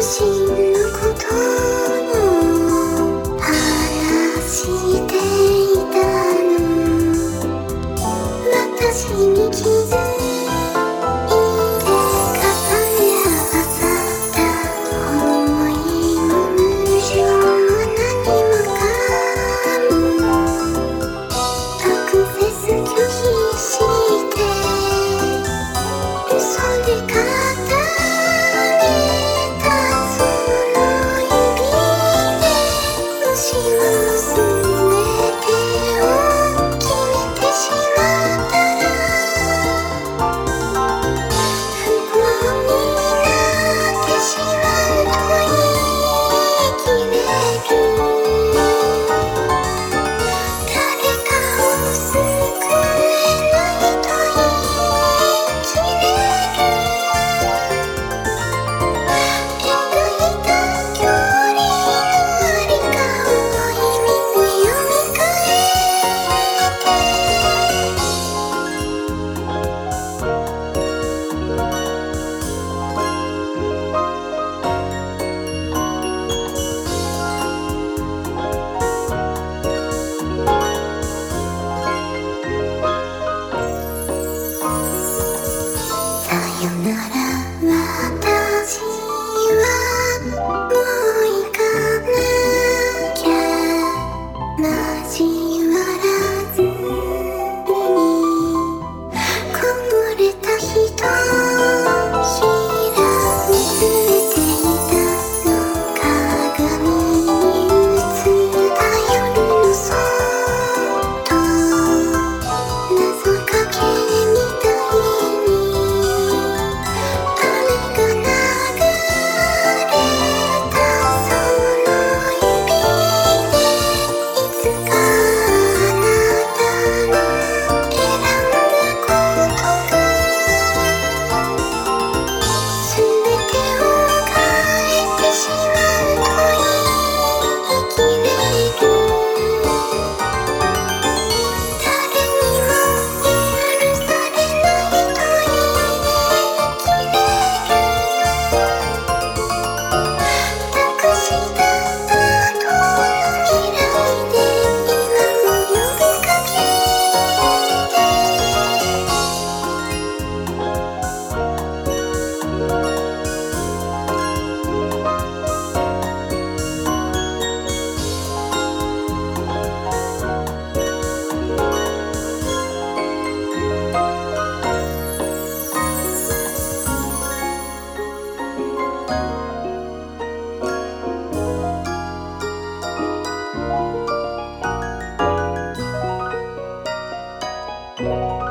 私に傷 Música